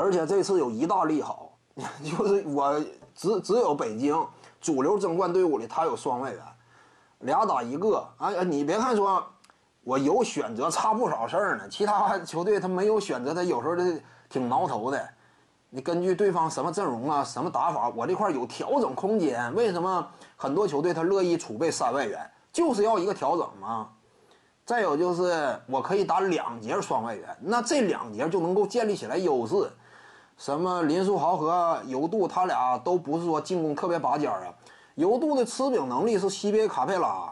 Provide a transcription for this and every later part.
而且这次有一大利好，就是我只只有北京主流争冠队伍里他有双外援，俩打一个。哎，你别看说，我有选择差不少事儿呢，其他球队他没有选择，他有时候这挺挠头的。你根据对方什么阵容啊，什么打法，我这块有调整空间。为什么很多球队他乐意储备三外援，就是要一个调整嘛。再有就是我可以打两节双外援，那这两节就能够建立起来优势。什么林书豪和尤杜，他俩都不是说进攻特别拔尖啊。尤杜的吃饼能力是西边卡佩拉，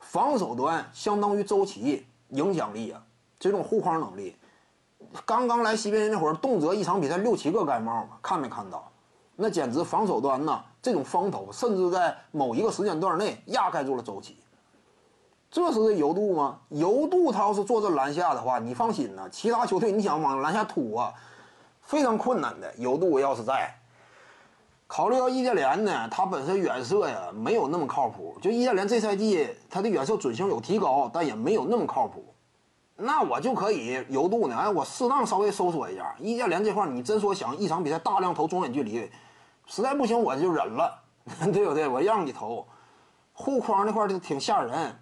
防守端相当于周琦，影响力啊，这种护框能力。刚刚来西边那会儿，动辄一场比赛六七个盖帽，看没看到？那简直防守端呐，这种风头，甚至在某一个时间段内压盖住了周琦。这是尤杜吗？尤杜他要是坐这篮下的话，你放心呐，其他球队你想往篮下突啊，非常困难的。尤度要是在，考虑到易建联呢，他本身远射呀没有那么靠谱，就易建联这赛季他的远射准星有提高，但也没有那么靠谱。那我就可以游度呢，哎，我适当稍微收缩一下。易建联这块，你真说想一场比赛大量投中远距离，实在不行我就忍了，对不对？我让你投，护框那块就挺吓人。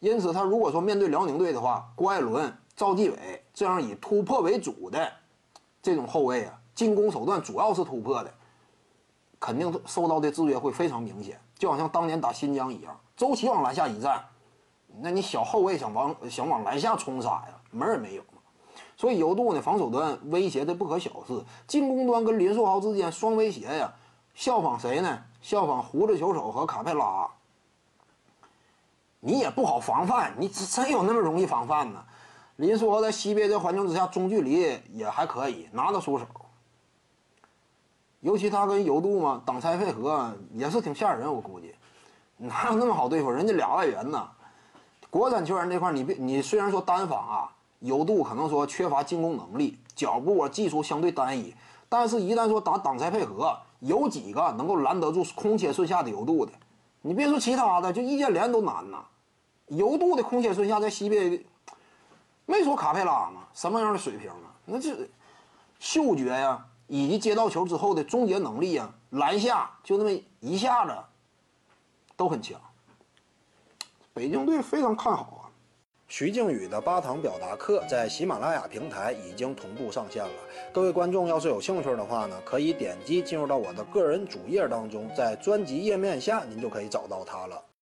因此，他如果说面对辽宁队的话，郭艾伦、赵继伟这样以突破为主的这种后卫啊，进攻手段主要是突破的，肯定受到的制约会非常明显。就好像当年打新疆一样，周琦往篮下一站。那你小后卫想往想往篮下冲杀呀，门儿也没有嘛。所以尤杜呢，防守端威胁的不可小视，进攻端跟林书豪之间双威胁呀。效仿谁呢？效仿胡子球手和卡佩拉。你也不好防范，你真有那么容易防范呢？林书豪在西边这环境之下，中距离也还可以拿得出手。尤其他跟尤杜嘛，挡拆配合也是挺吓人，我估计哪有那么好对付？人家俩外援呢。国产球员这块，你别你虽然说单防啊，尤度可能说缺乏进攻能力，脚步啊技术相对单一，但是，一旦说打挡拆配合，有几个能够拦得住空切顺下的尤度的？你别说其他的，就易建联都难呐。尤度的空切顺下在西边，没说卡佩拉嘛，什么样的水平啊？那这嗅觉呀，以及接到球之后的终结能力啊，篮下就那么一下子都很强。北京队非常看好啊！徐静宇的八堂表达课在喜马拉雅平台已经同步上线了。各位观众要是有兴趣的话呢，可以点击进入到我的个人主页当中，在专辑页面下您就可以找到它了。